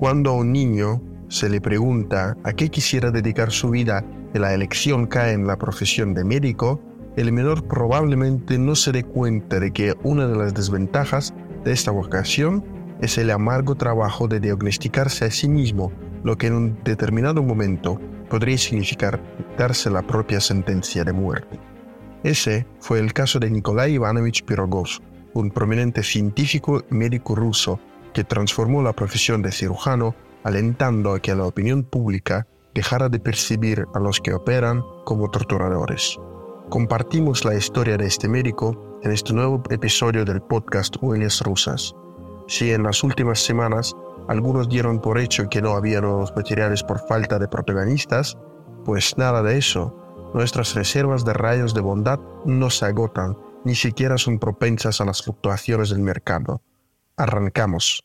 Cuando a un niño se le pregunta a qué quisiera dedicar su vida y la elección cae en la profesión de médico, el menor probablemente no se dé cuenta de que una de las desventajas de esta vocación es el amargo trabajo de diagnosticarse a sí mismo, lo que en un determinado momento podría significar darse la propia sentencia de muerte. Ese fue el caso de Nikolai Ivanovich Pirogov, un prominente científico y médico ruso que transformó la profesión de cirujano alentando a que la opinión pública dejara de percibir a los que operan como torturadores. Compartimos la historia de este médico en este nuevo episodio del podcast Huellas Rusas. Si en las últimas semanas algunos dieron por hecho que no había nuevos materiales por falta de protagonistas, pues nada de eso. Nuestras reservas de rayos de bondad no se agotan, ni siquiera son propensas a las fluctuaciones del mercado. Arrancamos.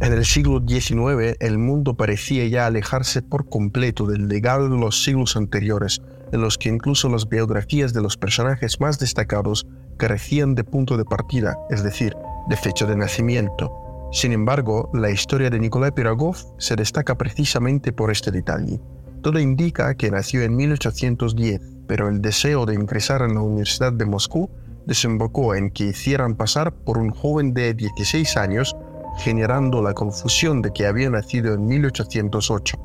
En el siglo XIX, el mundo parecía ya alejarse por completo del legado de los siglos anteriores, en los que incluso las biografías de los personajes más destacados carecían de punto de partida, es decir, de fecha de nacimiento. Sin embargo, la historia de Nikolai Pirogov se destaca precisamente por este detalle. Todo indica que nació en 1810, pero el deseo de ingresar en la Universidad de Moscú desembocó en que hicieran pasar por un joven de 16 años generando la confusión de que había nacido en 1808.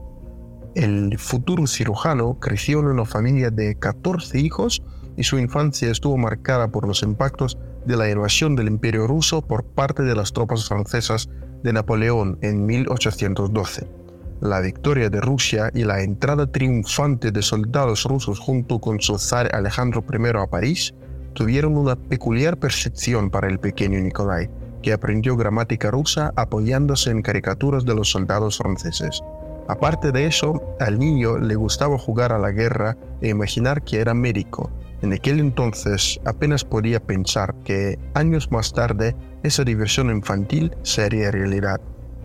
El futuro cirujano creció en una familia de 14 hijos y su infancia estuvo marcada por los impactos de la invasión del Imperio ruso por parte de las tropas francesas de Napoleón en 1812. La victoria de Rusia y la entrada triunfante de soldados rusos junto con su zar Alejandro I a París tuvieron una peculiar percepción para el pequeño Nikolai, que aprendió gramática rusa apoyándose en caricaturas de los soldados franceses. Aparte de eso, al niño le gustaba jugar a la guerra e imaginar que era médico. En aquel entonces apenas podía pensar que años más tarde esa diversión infantil sería realidad.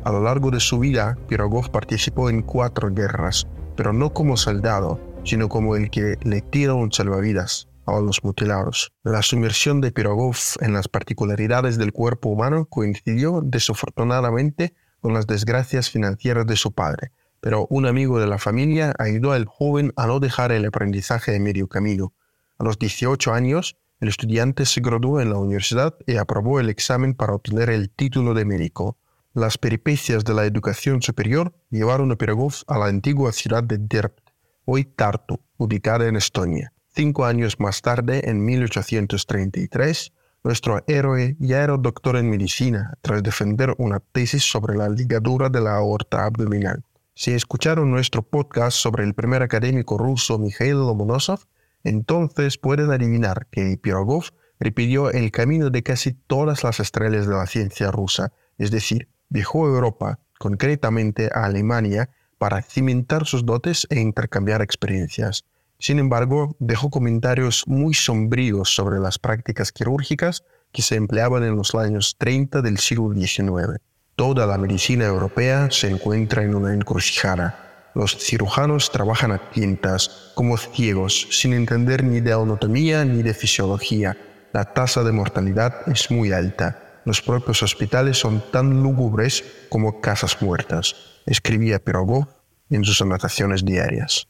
A lo largo de su vida, Pirogov participó en cuatro guerras, pero no como soldado, sino como el que le tira un salvavidas a los mutilados. La sumersión de Pirogov en las particularidades del cuerpo humano coincidió desafortunadamente con las desgracias financieras de su padre, pero un amigo de la familia ayudó al joven a no dejar el aprendizaje de medio camino. A los 18 años, el estudiante se graduó en la universidad y aprobó el examen para obtener el título de médico. Las peripecias de la educación superior llevaron a Pirogov a la antigua ciudad de Derpt, hoy Tartu, ubicada en Estonia. Cinco años más tarde, en 1833, nuestro héroe ya era doctor en medicina tras defender una tesis sobre la ligadura de la aorta abdominal. Si escucharon nuestro podcast sobre el primer académico ruso Mikhail Lomonosov, entonces pueden adivinar que Pirogov repitió el camino de casi todas las estrellas de la ciencia rusa, es decir, viajó a Europa, concretamente a Alemania, para cimentar sus dotes e intercambiar experiencias. Sin embargo, dejó comentarios muy sombríos sobre las prácticas quirúrgicas que se empleaban en los años 30 del siglo XIX. Toda la medicina europea se encuentra en una encrucijada. Los cirujanos trabajan a tientas, como ciegos, sin entender ni de anatomía ni de fisiología. La tasa de mortalidad es muy alta. Los propios hospitales son tan lúgubres como casas muertas, escribía Pirogov en sus anotaciones diarias.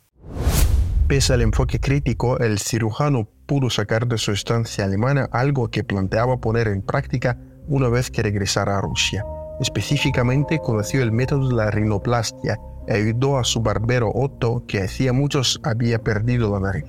Pese al enfoque crítico, el cirujano pudo sacar de su estancia alemana algo que planteaba poner en práctica una vez que regresara a Rusia. Específicamente conoció el método de la rinoplastia y ayudó a su barbero Otto, que hacía muchos había perdido la nariz.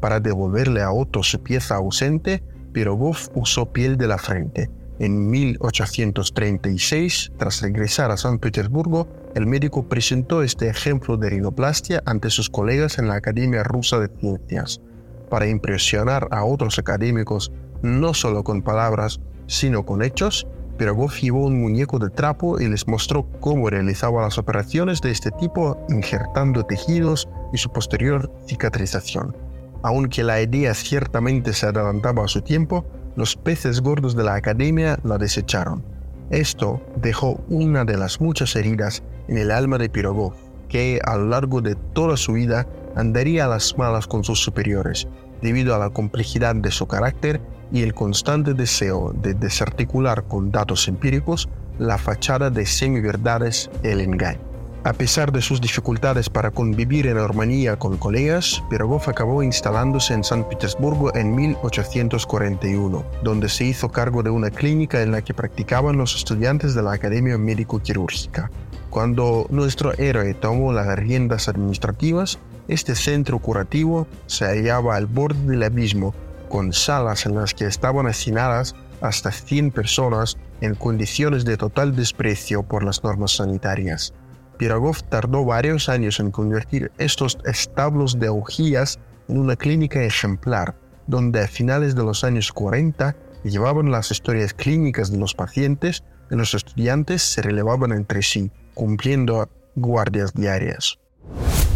Para devolverle a Otto su pieza ausente, Pirogov usó piel de la frente. En 1836, tras regresar a San Petersburgo, el médico presentó este ejemplo de rinoplastia ante sus colegas en la Academia Rusa de Ciencias, para impresionar a otros académicos no solo con palabras, sino con hechos. Pirogov llevó un muñeco de trapo y les mostró cómo realizaba las operaciones de este tipo injertando tejidos y su posterior cicatrización. Aunque la idea ciertamente se adelantaba a su tiempo, los peces gordos de la academia la desecharon. Esto dejó una de las muchas heridas en el alma de Pirogov, que a lo largo de toda su vida andaría a las malas con sus superiores, debido a la complejidad de su carácter y el constante deseo de desarticular con datos empíricos la fachada de semiverdades el engaño. A pesar de sus dificultades para convivir en armonía con colegas, Pirogov acabó instalándose en San Petersburgo en 1841, donde se hizo cargo de una clínica en la que practicaban los estudiantes de la Academia Médico-Quirúrgica. Cuando nuestro héroe tomó las riendas administrativas, este centro curativo se hallaba al borde del abismo, con salas en las que estaban hacinadas hasta 100 personas en condiciones de total desprecio por las normas sanitarias. Pirogov tardó varios años en convertir estos establos de augías en una clínica ejemplar, donde a finales de los años 40 llevaban las historias clínicas de los pacientes y los estudiantes se relevaban entre sí, cumpliendo guardias diarias.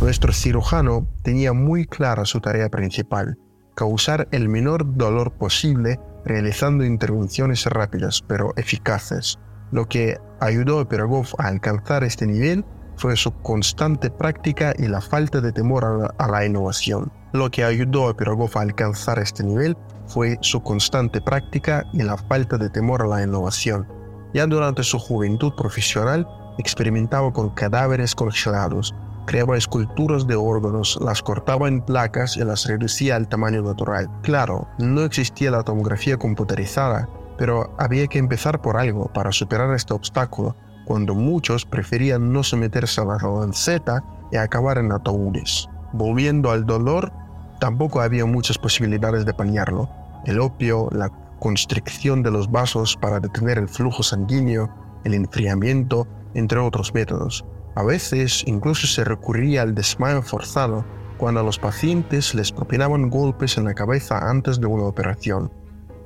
Nuestro cirujano tenía muy clara su tarea principal, causar el menor dolor posible realizando intervenciones rápidas pero eficaces, lo que ayudó a Pirogov a alcanzar este nivel fue su constante práctica y la falta de temor a la, innovación. Lo que ayudó a Pirogov a alcanzar este nivel fue su constante práctica y la falta de temor a la innovación. Ya durante su juventud profesional, experimentaba con cadáveres congelados, creaba esculturas de órganos, las cortaba en placas y las reducía al tamaño natural. Claro, no existía la tomografía computarizada, pero había que empezar por algo para superar este obstáculo, cuando muchos preferían no someterse a la lanceta y acabar en ataúdes. Volviendo al dolor, tampoco había muchas posibilidades de paliarlo. El opio, la constricción de los vasos para detener el flujo sanguíneo, el enfriamiento, entre otros métodos. A veces incluso se recurría al desmayo forzado cuando a los pacientes les propinaban golpes en la cabeza antes de una operación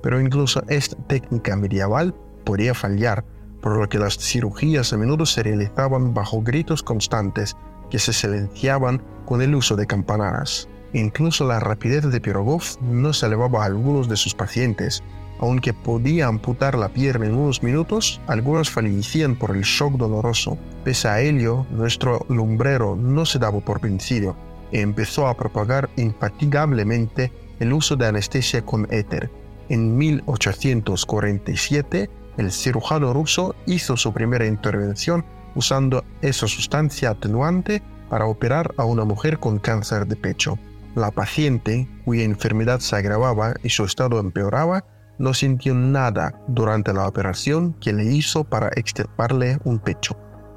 pero incluso esta técnica medieval podía fallar, por lo que las cirugías a menudo se realizaban bajo gritos constantes que se silenciaban con el uso de campanadas. Incluso la rapidez de Pirogov no se elevaba a algunos de sus pacientes. Aunque podía amputar la pierna en unos minutos, algunos fallecían por el shock doloroso. Pese a ello, nuestro lumbrero no se daba por vencido y empezó a propagar infatigablemente el uso de anestesia con éter, en 1847, el cirujano ruso hizo su primera intervención usando esa sustancia atenuante para operar a una mujer con cáncer de pecho. La paciente, cuya enfermedad se agravaba y su estado empeoraba, no sintió nada durante la operación que le hizo para extirparle un pecho.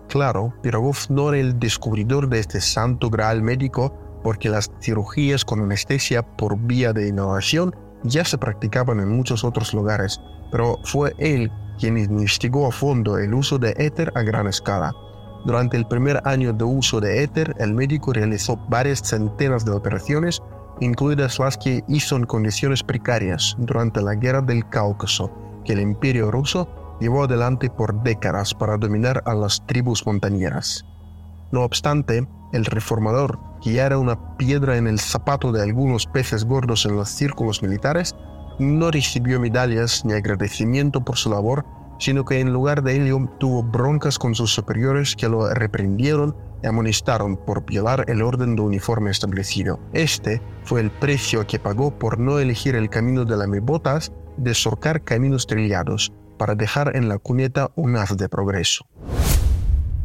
Claro, Pirogov no era el descubridor de este santo graal médico porque las cirugías con anestesia por vía de inhalación ya se practicaban en muchos otros lugares, pero fue él quien investigó a fondo el uso de éter a gran escala. Durante el primer año de uso de éter, el médico realizó varias centenas de operaciones, incluidas las que hizo en condiciones precarias durante la Guerra del Cáucaso, que el imperio ruso llevó adelante por décadas para dominar a las tribus montañeras. No obstante, el reformador, que era una piedra en el zapato de algunos peces gordos en los círculos militares, no recibió medallas ni agradecimiento por su labor, sino que en lugar de ello tuvo broncas con sus superiores que lo reprendieron y amonestaron por violar el orden de uniforme establecido. Este fue el precio que pagó por no elegir el camino de las botas de surcar caminos trillados, para dejar en la cuneta un haz de progreso.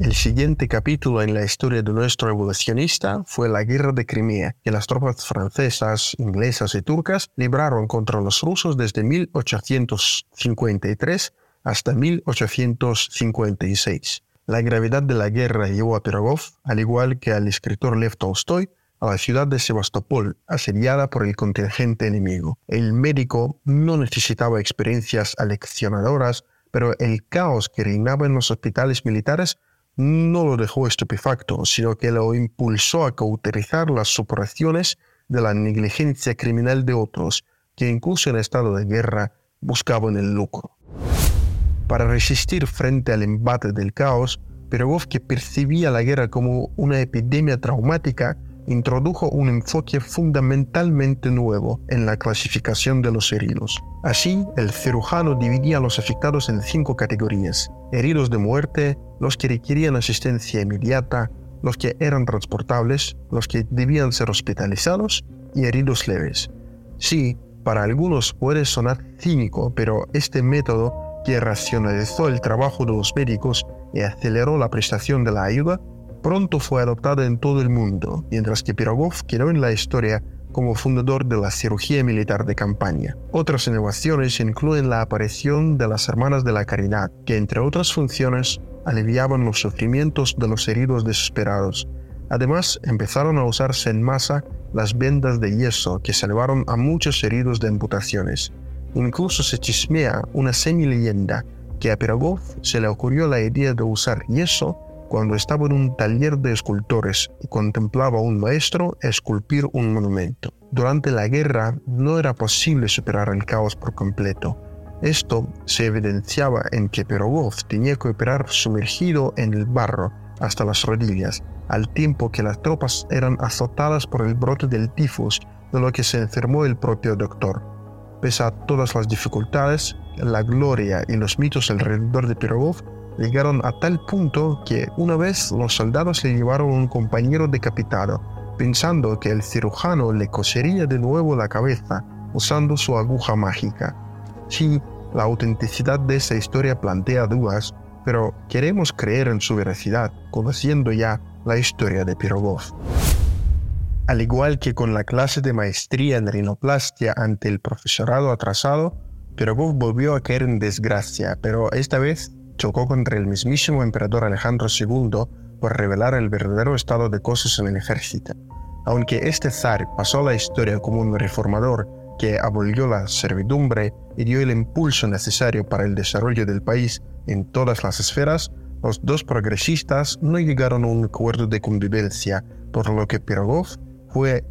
El siguiente capítulo en la historia de nuestro evolucionista fue la Guerra de Crimea, que las tropas francesas, inglesas y turcas libraron contra los rusos desde 1853 hasta 1856. La gravedad de la guerra llevó a Pirogov, al igual que al escritor Lev Tolstoy, a la ciudad de Sebastopol, asediada por el contingente enemigo. El médico no necesitaba experiencias aleccionadoras, pero el caos que reinaba en los hospitales militares no lo dejó estupefacto, sino que lo impulsó a cauterizar las superaciones de la negligencia criminal de otros, que incluso en estado de guerra buscaban el lucro. Para resistir frente al embate del caos, Pirogov, que percibía la guerra como una epidemia traumática, introdujo un enfoque fundamentalmente nuevo en la clasificación de los heridos. Así, el cirujano dividía a los afectados en cinco categorías. Heridos de muerte, los que requerían asistencia inmediata, los que eran transportables, los que debían ser hospitalizados y heridos leves. Sí, para algunos puede sonar cínico, pero este método que racionalizó el trabajo de los médicos y aceleró la prestación de la ayuda, pronto fue adoptada en todo el mundo, mientras que Pirogov quedó en la historia como fundador de la cirugía militar de campaña. Otras innovaciones incluyen la aparición de las Hermanas de la Caridad, que entre otras funciones aliviaban los sufrimientos de los heridos desesperados. Además, empezaron a usarse en masa las vendas de yeso que salvaron a muchos heridos de amputaciones. Incluso se chismea una semi-leyenda que a Pirogov se le ocurrió la idea de usar yeso cuando estaba en un taller de escultores y contemplaba a un maestro esculpir un monumento. Durante la guerra no era posible superar el caos por completo. Esto se evidenciaba en que Pirogov tenía que operar sumergido en el barro hasta las rodillas, al tiempo que las tropas eran azotadas por el brote del tifus, de lo que se enfermó el propio doctor. Pese a todas las dificultades, la gloria y los mitos alrededor de Pirogov llegaron a tal punto que una vez los soldados le llevaron un compañero decapitado, pensando que el cirujano le cosería de nuevo la cabeza usando su aguja mágica. Sí, la autenticidad de esa historia plantea dudas, pero queremos creer en su veracidad, conociendo ya la historia de Pirogov. Al igual que con la clase de maestría en rinoplastia ante el profesorado atrasado, Pirogov volvió a caer en desgracia, pero esta vez chocó contra el mismísimo emperador Alejandro II por revelar el verdadero estado de cosas en el ejército. Aunque este zar pasó a la historia como un reformador que abolió la servidumbre y dio el impulso necesario para el desarrollo del país en todas las esferas, los dos progresistas no llegaron a un acuerdo de convivencia, por lo que Pirogov fue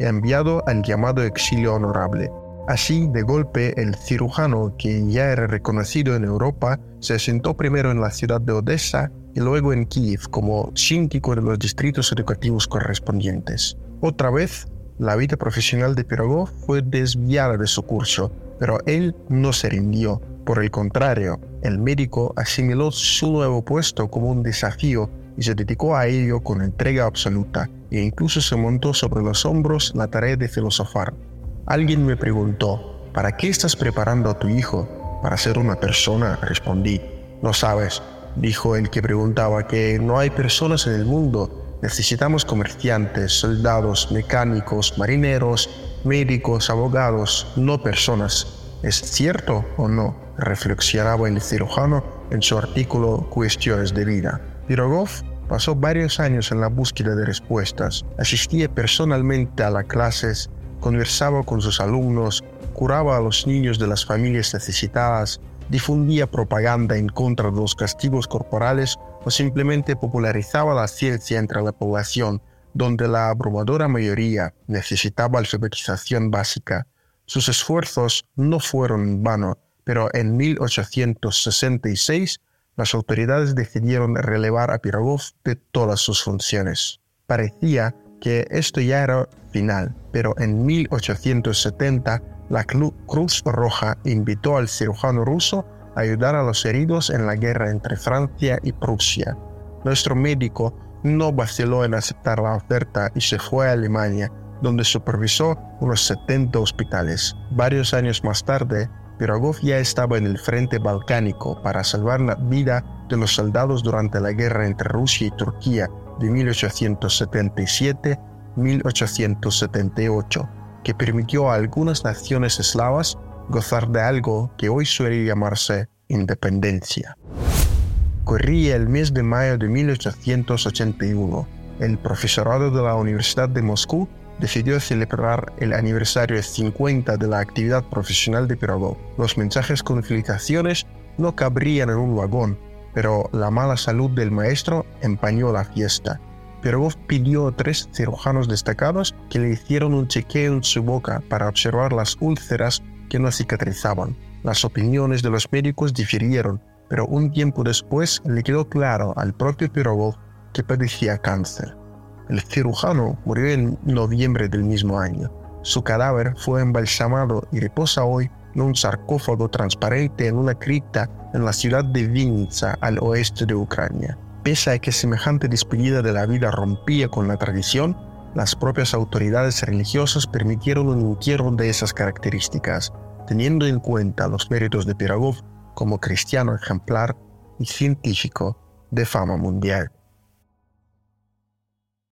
enviado al llamado exilio honorable. Así, de golpe, el cirujano, que ya era reconocido en Europa, se asentó primero en la ciudad de Odessa y luego en Kiev como síndico de los distritos educativos correspondientes. Otra vez, la vida profesional de Pirogov fue desviada de su curso, pero él no se rindió. Por el contrario, el médico asimiló su nuevo puesto como un desafío y se dedicó a ello con entrega absoluta, e incluso se montó sobre los hombros la tarea de filosofar. Alguien me preguntó, ¿para qué estás preparando a tu hijo? Para ser una persona, respondí. No sabes, dijo el que preguntaba, que no hay personas en el mundo. Necesitamos comerciantes, soldados, mecánicos, marineros, médicos, abogados, no personas. ¿Es cierto o no? reflexionaba el cirujano en su artículo Cuestiones de vida. Pirogov pasó varios años en la búsqueda de respuestas. Asistía personalmente a las clases conversaba con sus alumnos, curaba a los niños de las familias necesitadas, difundía propaganda en contra de los castigos corporales o simplemente popularizaba la ciencia entre la población, donde la abrumadora mayoría necesitaba alfabetización básica. Sus esfuerzos no fueron en vano, pero en 1866 las autoridades decidieron relevar a Pirogov de todas sus funciones. Parecía que esto ya era final, pero en 1870 la Cruz Roja invitó al cirujano ruso a ayudar a los heridos en la guerra entre Francia y Prusia. Nuestro médico no vaciló en aceptar la oferta y se fue a Alemania, donde supervisó unos 70 hospitales. Varios años más tarde, Pirogov ya estaba en el frente balcánico para salvar la vida de los soldados durante la guerra entre Rusia y Turquía de 1877 1878, que permitió a algunas naciones eslavas gozar de algo que hoy suele llamarse independencia. Corría el mes de mayo de 1881. El profesorado de la Universidad de Moscú decidió celebrar el aniversario 50 de la actividad profesional de Pirogov. Los mensajes con felicitaciones no cabrían en un vagón, pero la mala salud del maestro empañó la fiesta Pirogov pidió a tres cirujanos destacados que le hicieron un chequeo en su boca para observar las úlceras que no cicatrizaban. Las opiniones de los médicos difirieron, pero un tiempo después le quedó claro al propio Pirogov que padecía cáncer. El cirujano murió en noviembre del mismo año. Su cadáver fue embalsamado y reposa hoy en un sarcófago transparente en una cripta en la ciudad de Vinnytsia, al oeste de Ucrania. Pese a que semejante despedida de la vida rompía con la tradición, las propias autoridades religiosas permitieron un entierro de esas características. Teniendo en cuenta los méritos de Pirogov, como cristiano ejemplar y científico de fama mundial.